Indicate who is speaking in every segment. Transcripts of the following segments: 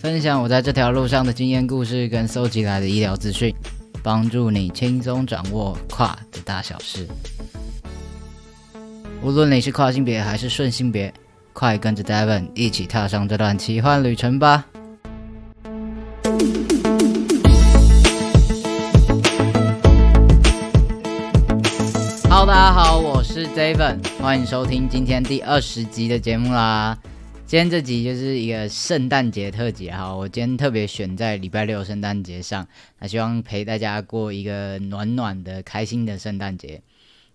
Speaker 1: 分享我在这条路上的经验故事跟搜集来的医疗资讯，帮助你轻松掌握跨的大小事。无论你是跨性别还是顺性别，快跟着 Devon 一起踏上这段奇幻旅程吧！Hello，大家好，我是 Devon，欢迎收听今天第二十集的节目啦。今天这集就是一个圣诞节特辑哈，我今天特别选在礼拜六圣诞节上，那希望陪大家过一个暖暖的、开心的圣诞节。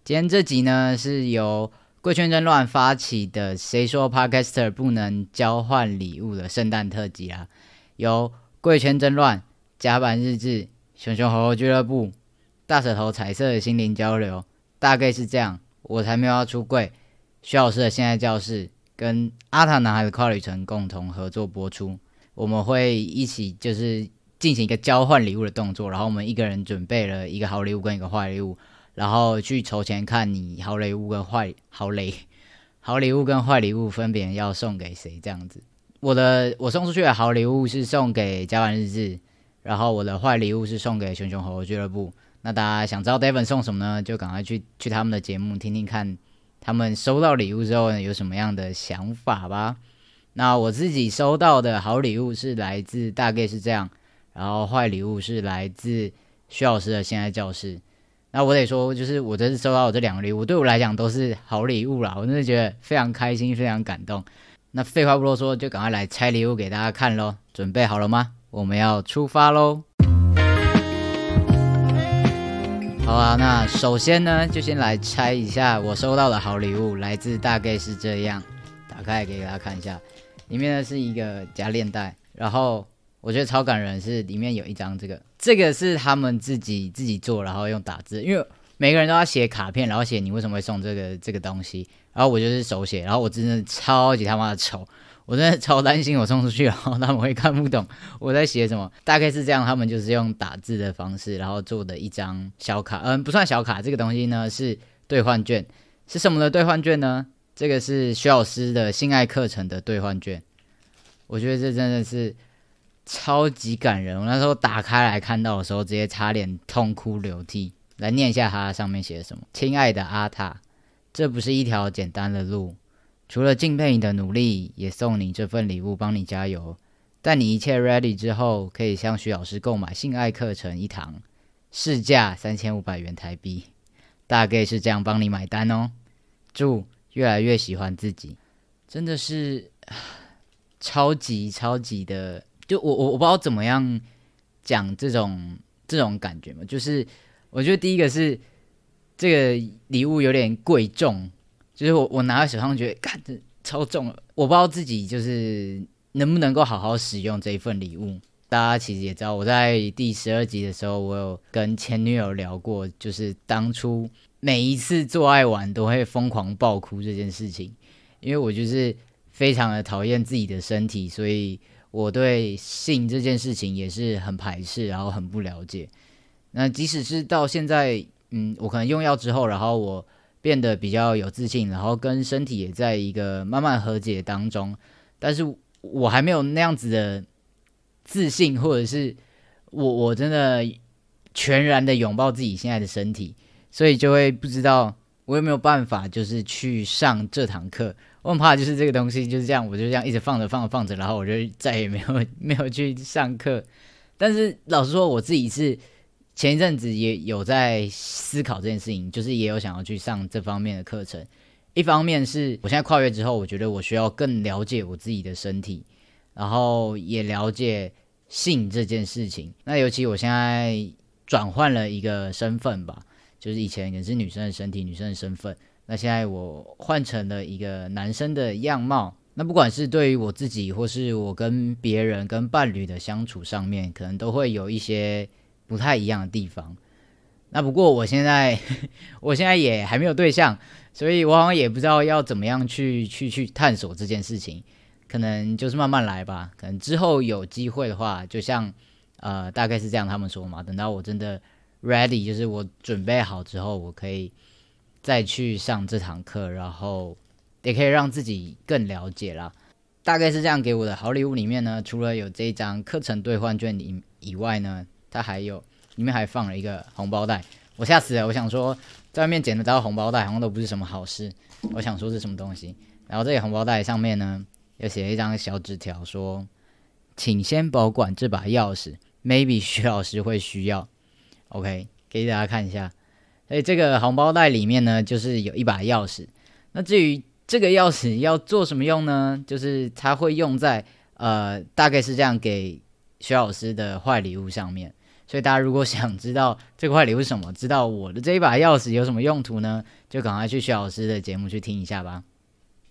Speaker 1: 今天这集呢是由贵圈争乱发起的“谁说 Podcaster 不能交换礼物”的圣诞特辑啊，由贵圈争乱、甲板日志、熊熊猴猴俱乐部、大舌头彩色的心灵交流，大概是这样。我才没有要出柜，徐老师的现在教室。跟阿塔男孩的跨旅程共同合作播出，我们会一起就是进行一个交换礼物的动作，然后我们一个人准备了一个好礼物跟一个坏礼物，然后去筹钱看你好礼物跟坏好礼好礼物跟坏礼物分别要送给谁这样子。我的我送出去的好礼物是送给甲板日志，然后我的坏礼物是送给熊熊猴俱乐部。那大家想知道 Devon 送什么呢？就赶快去去他们的节目听听看。他们收到礼物之后呢，有什么样的想法吧？那我自己收到的好礼物是来自大概是这样，然后坏礼物是来自徐老师的现在教室。那我得说，就是我这次收到的这两个礼物，对我来讲都是好礼物啦，我真的觉得非常开心，非常感动。那废话不多说，就赶快来拆礼物给大家看喽！准备好了吗？我们要出发喽！好啊，那首先呢，就先来拆一下我收到的好礼物，来自大概是这样，打开给大家看一下，里面呢是一个夹链袋，然后我觉得超感人，是里面有一张这个，这个是他们自己自己做，然后用打字，因为每个人都要写卡片，然后写你为什么会送这个这个东西，然后我就是手写，然后我真的超级他妈的丑。我真的超担心，我送出去然后他们会看不懂我在写什么。大概是这样，他们就是用打字的方式，然后做的一张小卡，嗯，不算小卡，这个东西呢是兑换券，是什么的兑换券呢？这个是徐老师的性爱课程的兑换券。我觉得这真的是超级感人。我那时候打开来看到的时候，直接差点痛哭流涕。来念一下它上面写的什么：亲爱的阿塔，这不是一条简单的路。除了敬佩你的努力，也送你这份礼物，帮你加油。在你一切 ready 之后，可以向徐老师购买性爱课程一堂，市价三千五百元台币，大概是这样帮你买单哦。祝越来越喜欢自己，真的是 超级超级的，就我我我不知道怎么样讲这种这种感觉嘛。就是我觉得第一个是这个礼物有点贵重，就是我我拿在手上觉得，看这超重了，我不知道自己就是能不能够好好使用这一份礼物。大家其实也知道，我在第十二集的时候，我有跟前女友聊过，就是当初每一次做爱完都会疯狂爆哭这件事情，因为我就是非常的讨厌自己的身体，所以我对性这件事情也是很排斥，然后很不了解。那即使是到现在，嗯，我可能用药之后，然后我变得比较有自信，然后跟身体也在一个慢慢和解当中，但是我还没有那样子的。自信，或者是我我真的全然的拥抱自己现在的身体，所以就会不知道我有没有办法，就是去上这堂课。我很怕就是这个东西就是这样，我就这样一直放着放着放着，然后我就再也没有 没有去上课。但是老实说，我自己是前一阵子也有在思考这件事情，就是也有想要去上这方面的课程。一方面是我现在跨越之后，我觉得我需要更了解我自己的身体。然后也了解性这件事情。那尤其我现在转换了一个身份吧，就是以前也是女生的身体、女生的身份。那现在我换成了一个男生的样貌。那不管是对于我自己，或是我跟别人、跟伴侣的相处上面，可能都会有一些不太一样的地方。那不过我现在，我现在也还没有对象，所以我好像也不知道要怎么样去去去探索这件事情。可能就是慢慢来吧，可能之后有机会的话，就像呃，大概是这样他们说嘛。等到我真的 ready，就是我准备好之后，我可以再去上这堂课，然后也可以让自己更了解啦。大概是这样给我的好礼物里面呢，除了有这一张课程兑换券以以外呢，它还有里面还放了一个红包袋，我吓死了！我想说在外面捡得到红包袋好像都不是什么好事，我想说是什么东西。然后这个红包袋上面呢。又写了一张小纸条，说：“请先保管这把钥匙，maybe 徐老师会需要。” OK，给大家看一下。所以这个红包袋里面呢，就是有一把钥匙。那至于这个钥匙要做什么用呢？就是它会用在呃，大概是这样给徐老师的坏礼物上面。所以大家如果想知道这块礼物什么，知道我的这一把钥匙有什么用途呢？就赶快去徐老师的节目去听一下吧。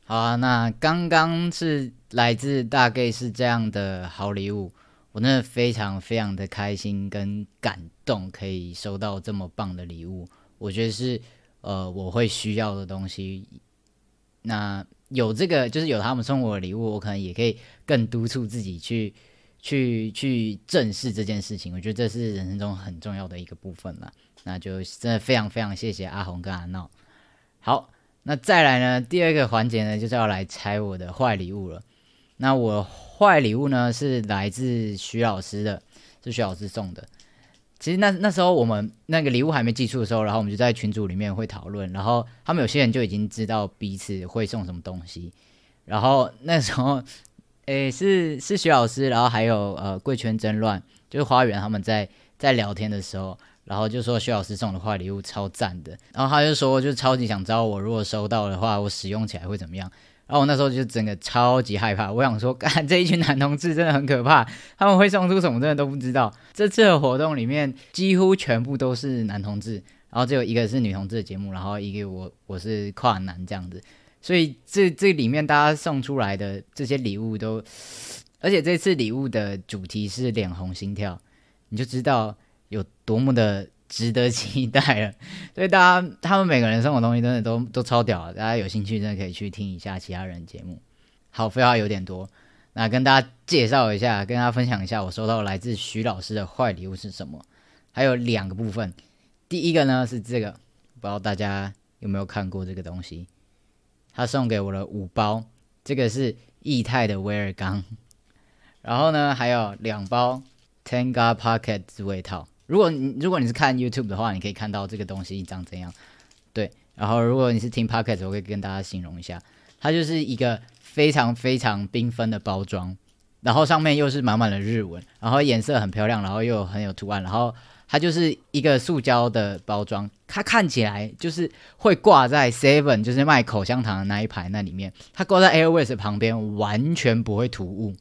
Speaker 1: 好啊，那刚刚是来自大概是这样的好礼物，我真的非常非常的开心跟感动，可以收到这么棒的礼物。我觉得是呃我会需要的东西。那有这个就是有他们送我的礼物，我可能也可以更督促自己去去去正视这件事情。我觉得这是人生中很重要的一个部分了。那就真的非常非常谢谢阿红跟阿闹。好。那再来呢？第二个环节呢，就是要来拆我的坏礼物了。那我坏礼物呢，是来自徐老师的，是徐老师送的。其实那那时候我们那个礼物还没寄出的时候，然后我们就在群组里面会讨论，然后他们有些人就已经知道彼此会送什么东西。然后那时候，诶，是是徐老师，然后还有呃贵圈争乱，就是花园他们在在聊天的时候。然后就说徐老师送的坏礼物超赞的，然后他就说，就超级想知道我如果收到的话，我使用起来会怎么样。然后我那时候就整个超级害怕，我想说，干这一群男同志真的很可怕，他们会送出什么真的都不知道。这次的活动里面几乎全部都是男同志，然后只有一个是女同志的节目，然后一个我我是跨男这样子，所以这这里面大家送出来的这些礼物都，而且这次礼物的主题是脸红心跳，你就知道。有多么的值得期待了，所以大家他们每个人送的东西真的都都超屌，大家有兴趣真的可以去听一下其他人节目。好，废话有点多，那跟大家介绍一下，跟大家分享一下我收到来自徐老师的坏礼物是什么。还有两个部分，第一个呢是这个，不知道大家有没有看过这个东西？他送给我了五包，这个是液态的威尔刚，然后呢还有两包 Tenga Pocket 自慰套。如果你如果你是看 YouTube 的话，你可以看到这个东西长怎样。对，然后如果你是听 Pocket，我可以跟大家形容一下，它就是一个非常非常缤纷的包装，然后上面又是满满的日文，然后颜色很漂亮，然后又很有图案，然后它就是一个塑胶的包装，它看起来就是会挂在 Seven，就是卖口香糖的那一排那里面，它挂在 Airways 旁边，完全不会突兀。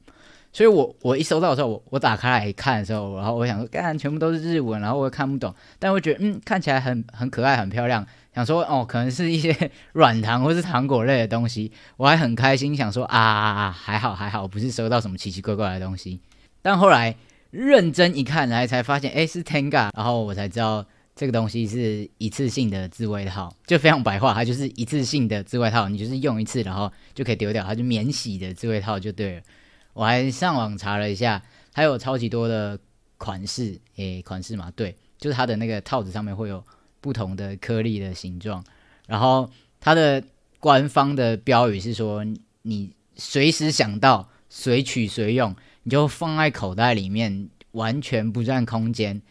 Speaker 1: 所以我我一收到的时候，我我打开来看的时候，然后我想说，干全部都是日文，然后我又看不懂，但我觉得嗯看起来很很可爱很漂亮，想说哦可能是一些软糖 或是糖果类的东西，我还很开心，想说啊啊啊还好还好，不是收到什么奇奇怪怪的东西。但后来认真一看，来才发现哎是 Tenga，然后我才知道这个东西是一次性的自慰套，就非常白话，它就是一次性的自慰套，你就是用一次然后就可以丢掉，它就免洗的自慰套就对了。我还上网查了一下，它有超级多的款式，诶，款式嘛，对，就是它的那个套子上面会有不同的颗粒的形状，然后它的官方的标语是说，你随时想到随取随用，你就放在口袋里面，完全不占空间，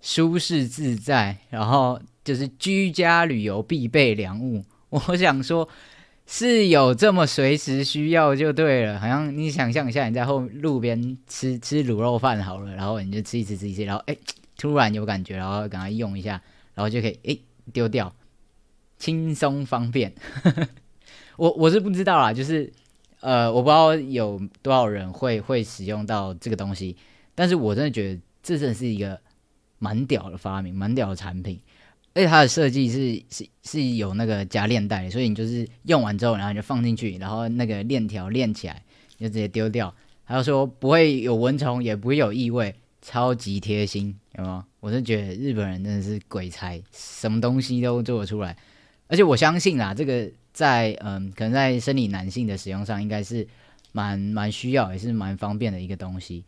Speaker 1: 舒适自在，然后就是居家旅游必备良物。我想说。是有这么随时需要就对了，好像你想象一下，你在后路边吃吃卤肉饭好了，然后你就吃一吃吃一吃，然后哎突然有感觉，然后赶快用一下，然后就可以哎丢掉，轻松方便。我我是不知道啦，就是呃我不知道有多少人会会使用到这个东西，但是我真的觉得这真的是一个蛮屌的发明，蛮屌的产品。而且它的设计是是是有那个夹链带，所以你就是用完之后，然后你就放进去，然后那个链条链起来，你就直接丢掉。还有说不会有蚊虫，也不会有异味，超级贴心，有没有？我是觉得日本人真的是鬼才，什么东西都做得出来。而且我相信啊，这个在嗯，可能在生理男性的使用上，应该是蛮蛮需要，也是蛮方便的一个东西。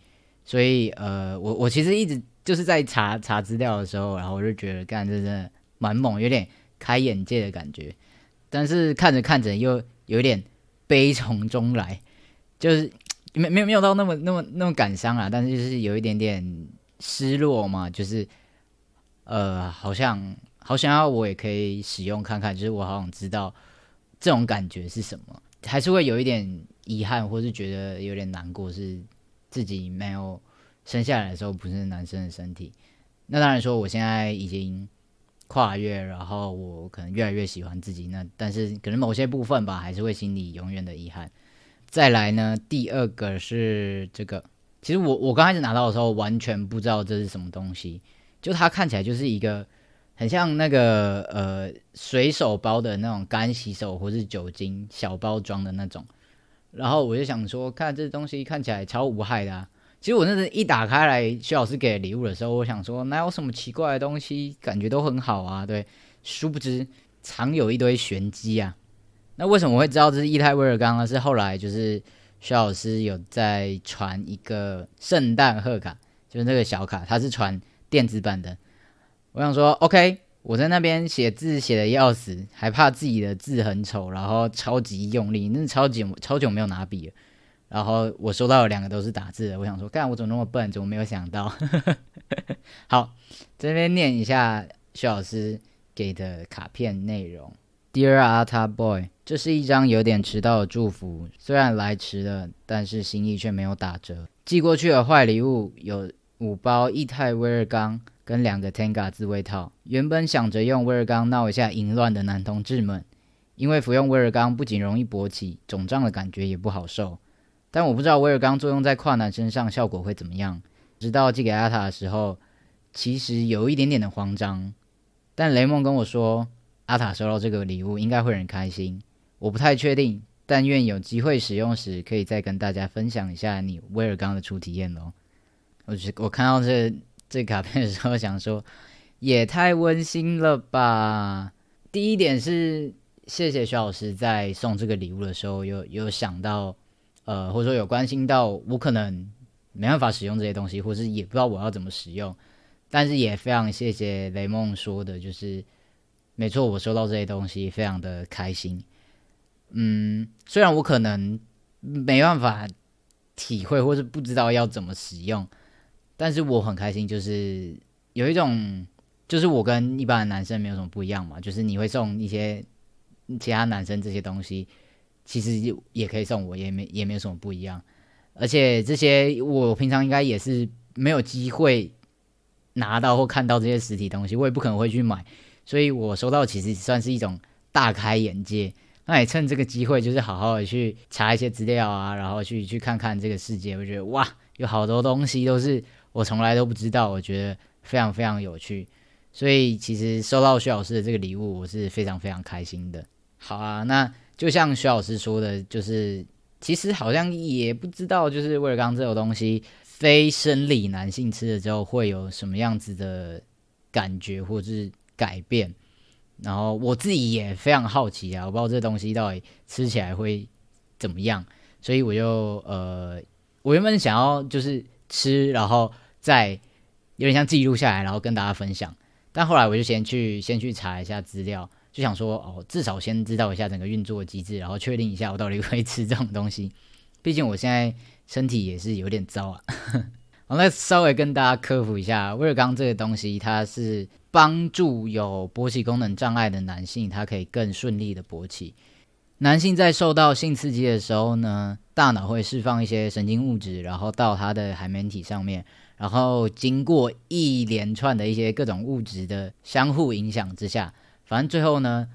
Speaker 1: 所以呃，我我其实一直就是在查查资料的时候，然后我就觉得，干这真的。蛮猛，有点开眼界的感觉，但是看着看着又有点悲从中来，就是没没有没有到那么那么那么感伤啊，但是就是有一点点失落嘛，就是呃，好像好想要我也可以使用看看，就是我好想知道这种感觉是什么，还是会有一点遗憾，或是觉得有点难过，是自己没有生下来的时候不是男生的身体。那当然说，我现在已经。跨越，然后我可能越来越喜欢自己，那但是可能某些部分吧，还是会心里永远的遗憾。再来呢，第二个是这个，其实我我刚开始拿到的时候，完全不知道这是什么东西，就它看起来就是一个很像那个呃随手包的那种干洗手或是酒精小包装的那种，然后我就想说，看这东西看起来超无害的。啊。其实我那时一打开来，徐老师给礼物的时候，我想说哪有什么奇怪的东西，感觉都很好啊。对，殊不知藏有一堆玄机啊。那为什么会知道这是液态威尔刚呢？是后来就是徐老师有在传一个圣诞贺卡，就是那个小卡，他是传电子版的。我想说，OK，我在那边写字写的要死，还怕自己的字很丑，然后超级用力，那超级超久没有拿笔了。然后我收到了两个都是打字的，我想说，干我怎么那么笨，怎么没有想到？好，这边念一下徐老师给的卡片内容：Dear Ata Boy，这是一张有点迟到的祝福，虽然来迟了，但是心意却没有打折。寄过去的坏礼物有五包液态威尔刚跟两个 Tenga 自慰套。原本想着用威尔刚闹一下淫乱的男同志们，因为服用威尔刚不仅容易勃起，肿胀的感觉也不好受。但我不知道威尔刚作用在跨男身上效果会怎么样。直到寄给阿塔的时候，其实有一点点的慌张。但雷蒙跟我说，阿塔收到这个礼物应该会很开心。我不太确定，但愿有机会使用时，可以再跟大家分享一下你威尔刚的初体验哦。我觉我看到这这卡片的时候，想说也太温馨了吧。第一点是谢谢徐老师在送这个礼物的时候，有有想到。呃，或者说有关心到我可能没办法使用这些东西，或是也不知道我要怎么使用，但是也非常谢谢雷梦说的，就是没错，我收到这些东西非常的开心。嗯，虽然我可能没办法体会或是不知道要怎么使用，但是我很开心，就是有一种，就是我跟一般的男生没有什么不一样嘛，就是你会送一些其他男生这些东西。其实也可以送我，也没也没有什么不一样。而且这些我平常应该也是没有机会拿到或看到这些实体东西，我也不可能会去买。所以我收到其实算是一种大开眼界，那也趁这个机会，就是好好的去查一些资料啊，然后去去看看这个世界。我觉得哇，有好多东西都是我从来都不知道，我觉得非常非常有趣。所以其实收到徐老师的这个礼物，我是非常非常开心的。好啊，那就像徐老师说的，就是其实好像也不知道，就是威尔刚这种东西，非生理男性吃了之后会有什么样子的感觉或是改变。然后我自己也非常好奇啊，我不知道这东西到底吃起来会怎么样，所以我就呃，我原本想要就是吃，然后在有点像记录下来，然后跟大家分享。但后来我就先去先去查一下资料，就想说哦，至少先知道一下整个运作机制，然后确定一下我到底会吃这种东西。毕竟我现在身体也是有点糟啊。好，那稍微跟大家科普一下，威尔刚这个东西，它是帮助有勃起功能障碍的男性，他可以更顺利的勃起。男性在受到性刺激的时候呢，大脑会释放一些神经物质，然后到他的海绵体上面，然后经过一连串的一些各种物质的相互影响之下，反正最后呢，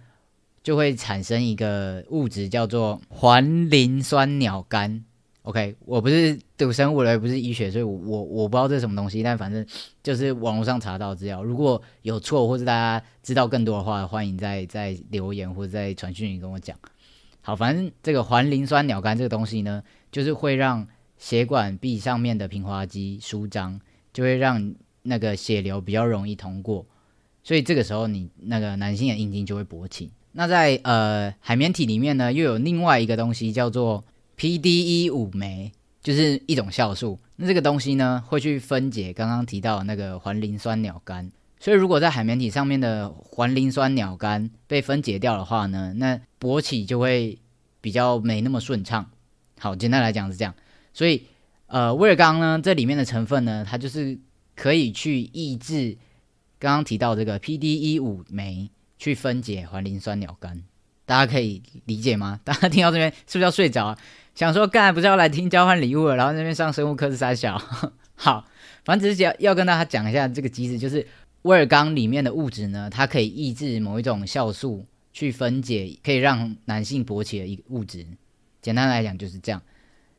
Speaker 1: 就会产生一个物质叫做环磷酸鸟苷。OK，我不是读生物的，也不是医学，所以我我我不知道这是什么东西，但反正就是网络上查到资料，如果有错或者大家知道更多的话，欢迎在在留言或者在传讯里跟我讲。好，反正这个环磷酸鸟苷这个东西呢，就是会让血管壁上面的平滑肌舒张，就会让那个血流比较容易通过，所以这个时候你那个男性的阴茎就会勃起。那在呃海绵体里面呢，又有另外一个东西叫做。PDE 五酶就是一种酵素，那这个东西呢会去分解刚刚提到那个环磷酸鸟苷，所以如果在海绵体上面的环磷酸鸟苷被分解掉的话呢，那勃起就会比较没那么顺畅。好，简单来讲是这样，所以呃威尔刚呢这里面的成分呢，它就是可以去抑制刚刚提到这个 PDE 五酶去分解环磷酸鸟苷，大家可以理解吗？大家听到这边是不是要睡着？想说，刚才不是要来听交换礼物了，然后那边上生物课是三小。好，反正只是要要跟大家讲一下这个机制，就是威尔刚里面的物质呢，它可以抑制某一种酵素去分解，可以让男性勃起的一个物质。简单来讲就是这样。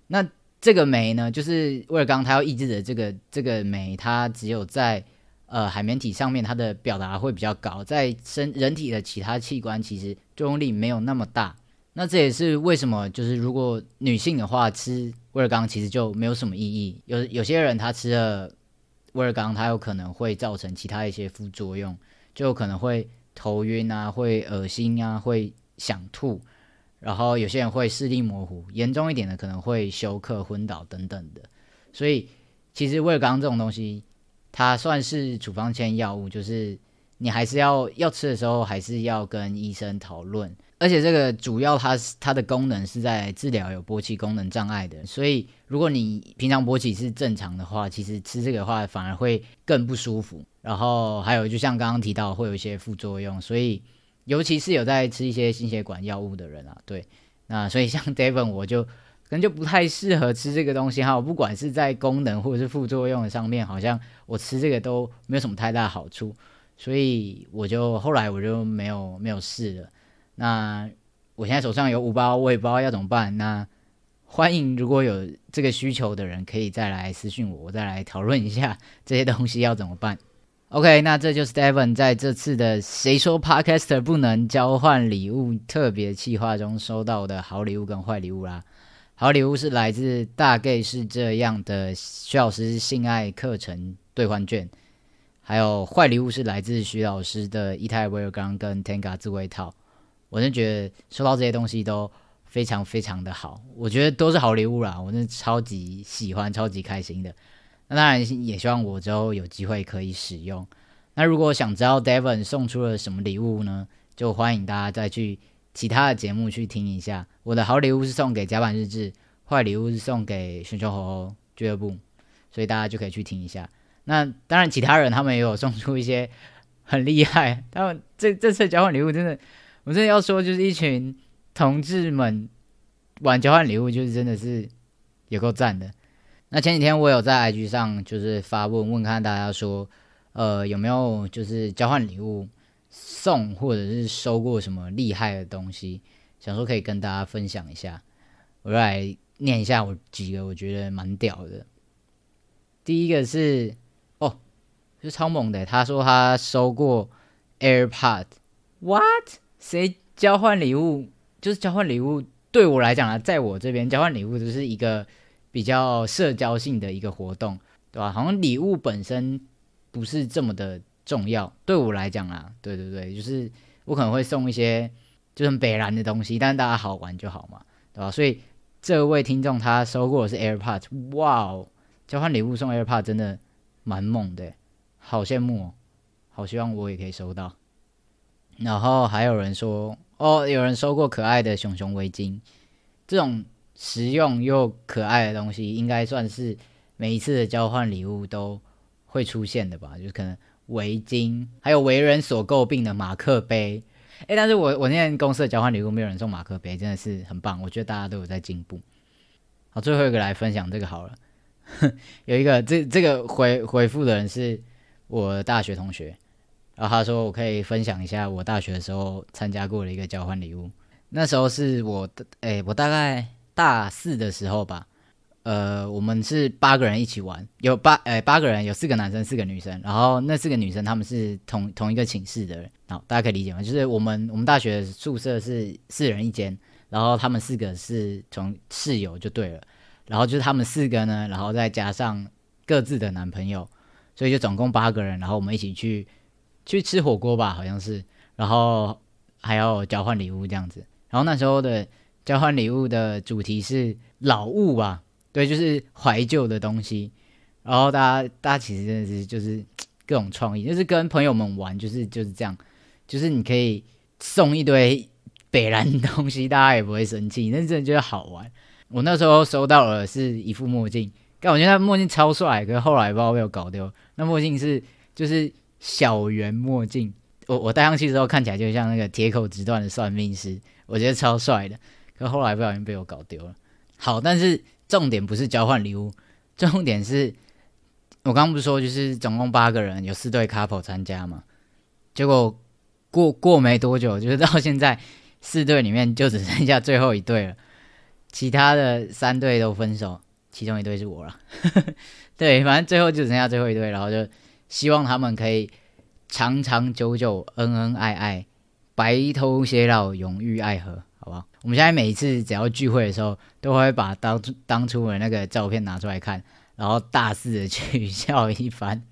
Speaker 1: 那这个酶呢，就是威尔刚它要抑制的这个这个酶，它只有在呃海绵体上面，它的表达会比较高，在身人体的其他器官其实作用力没有那么大。那这也是为什么，就是如果女性的话吃威尔刚其实就没有什么意义。有有些人他吃了威尔刚，他有可能会造成其他一些副作用，就可能会头晕啊，会恶心啊，会想吐，然后有些人会视力模糊，严重一点的可能会休克、昏倒等等的。所以其实威尔刚这种东西，它算是处方签药物，就是你还是要要吃的时候，还是要跟医生讨论。而且这个主要它它的功能是在治疗有勃起功能障碍的，所以如果你平常勃起是正常的话，其实吃这个的话反而会更不舒服。然后还有就像刚刚提到会有一些副作用，所以尤其是有在吃一些心血管药物的人啊，对，那所以像 David 我就可能就不太适合吃这个东西哈。不管是在功能或者是副作用上面，好像我吃这个都没有什么太大好处，所以我就后来我就没有没有试了。那我现在手上有五包，我也不知道要怎么办。那欢迎如果有这个需求的人，可以再来私信我，我再来讨论一下这些东西要怎么办。OK，那这就是 Steven 在这次的“谁说 Podcaster 不能交换礼物”特别企划中收到的好礼物跟坏礼物啦。好礼物是来自大概是这样的徐老师性爱课程兑换券，还有坏礼物是来自徐老师的一泰威尔刚跟 Tenga 自慰套。我真觉得收到这些东西都非常非常的好，我觉得都是好礼物啦，我真的超级喜欢，超级开心的。那当然也希望我之后有机会可以使用。那如果想知道 Devon 送出了什么礼物呢？就欢迎大家再去其他的节目去听一下。我的好礼物是送给甲板日志，坏礼物是送给熊熊猴猴俱乐部，所以大家就可以去听一下。那当然，其他人他们也有送出一些很厉害，他们这这次交换礼物真的。我真的要说，就是一群同志们玩交换礼物，就是真的是有够赞的。那前几天我有在 IG 上就是发问问看大家说，呃，有没有就是交换礼物送或者是收过什么厉害的东西？想说可以跟大家分享一下。我来念一下我几个我觉得蛮屌的。第一个是哦，是超猛的，他说他收过 AirPod，What？谁交换礼物？就是交换礼物，对我来讲啊，在我这边交换礼物就是一个比较社交性的一个活动，对吧？好像礼物本身不是这么的重要，对我来讲啊，对对对，就是我可能会送一些就是北蓝的东西，但是大家好玩就好嘛，对吧？所以这位听众他收过的是 AirPods，哇哦，交换礼物送 AirPods 真的蛮猛的，好羡慕哦，好希望我也可以收到。然后还有人说，哦，有人收过可爱的熊熊围巾，这种实用又可爱的东西，应该算是每一次的交换礼物都会出现的吧？就是可能围巾，还有为人所诟病的马克杯。诶，但是我我那天公司的交换礼物没有人送马克杯，真的是很棒，我觉得大家都有在进步。好，最后一个来分享这个好了，有一个这这个回回复的人是我大学同学。然后他说：“我可以分享一下我大学的时候参加过的一个交换礼物。那时候是我，诶，我大概大四的时候吧。呃，我们是八个人一起玩，有八，诶，八个人，有四个男生，四个女生。然后那四个女生他们是同同一个寝室的人。好，大家可以理解吗？就是我们我们大学宿舍是四人一间，然后他们四个是从室友就对了。然后就是他们四个呢，然后再加上各自的男朋友，所以就总共八个人。然后我们一起去。”去吃火锅吧，好像是，然后还要交换礼物这样子。然后那时候的交换礼物的主题是老物吧，对，就是怀旧的东西。然后大家大家其实真的是就是各种创意，就是跟朋友们玩，就是就是这样，就是你可以送一堆北蓝东西，大家也不会生气，那真的觉得好玩。我那时候收到了是一副墨镜，但我觉得那墨镜超帅，可是后来不知道被我搞丢。那墨镜是就是。小圆墨镜，我我戴上去之后看起来就像那个铁口直断的算命师，我觉得超帅的。可后来不小心被我搞丢了。好，但是重点不是交换礼物，重点是我刚刚不是说就是总共八个人，有四对 couple 参加嘛？结果过过没多久，就是到现在四对里面就只剩下最后一对了，其他的三对都分手，其中一对是我了。对，反正最后就剩下最后一对，然后就。希望他们可以长长久久、恩恩爱爱、白头偕老、永浴爱河，我们现在每一次只要聚会的时候，都会把当初当初的那个照片拿出来看，然后大肆的取 笑一番。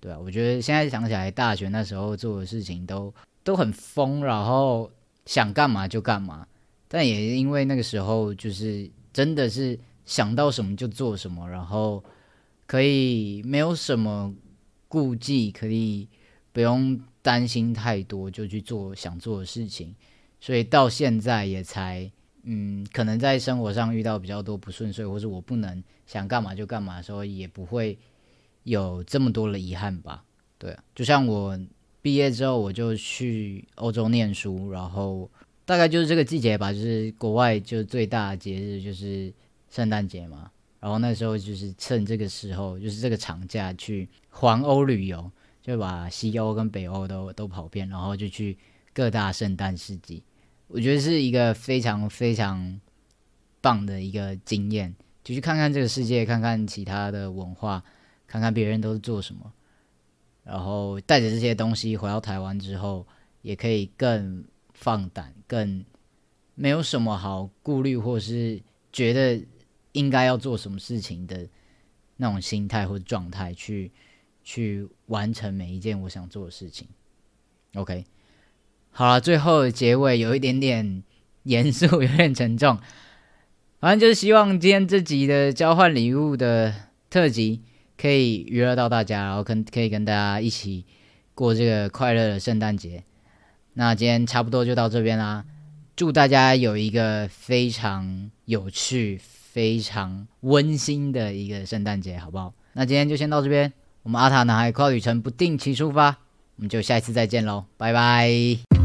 Speaker 1: 对啊，我觉得现在想起来，大学那时候做的事情都都很疯，然后想干嘛就干嘛。但也因为那个时候，就是真的是想到什么就做什么，然后可以没有什么。顾忌可以不用担心太多，就去做想做的事情，所以到现在也才嗯，可能在生活上遇到比较多不顺遂，或者我不能想干嘛就干嘛的时候，也不会有这么多的遗憾吧？对啊，就像我毕业之后，我就去欧洲念书，然后大概就是这个季节吧，就是国外就最大的节日就是圣诞节嘛。然后那时候就是趁这个时候，就是这个长假去环欧旅游，就把西欧跟北欧都都跑遍，然后就去各大圣诞市集。我觉得是一个非常非常棒的一个经验，就去看看这个世界，看看其他的文化，看看别人都是做什么，然后带着这些东西回到台湾之后，也可以更放胆，更没有什么好顾虑，或是觉得。应该要做什么事情的那种心态或状态，去去完成每一件我想做的事情。OK，好了，最后结尾有一点点严肃，有点沉重。反正就是希望今天这集的交换礼物的特辑可以娱乐到大家，然后跟可以跟大家一起过这个快乐的圣诞节。那今天差不多就到这边啦，祝大家有一个非常有趣。非常温馨的一个圣诞节，好不好？那今天就先到这边，我们阿塔男孩跨旅程不定期出发，我们就下一次再见喽，拜拜。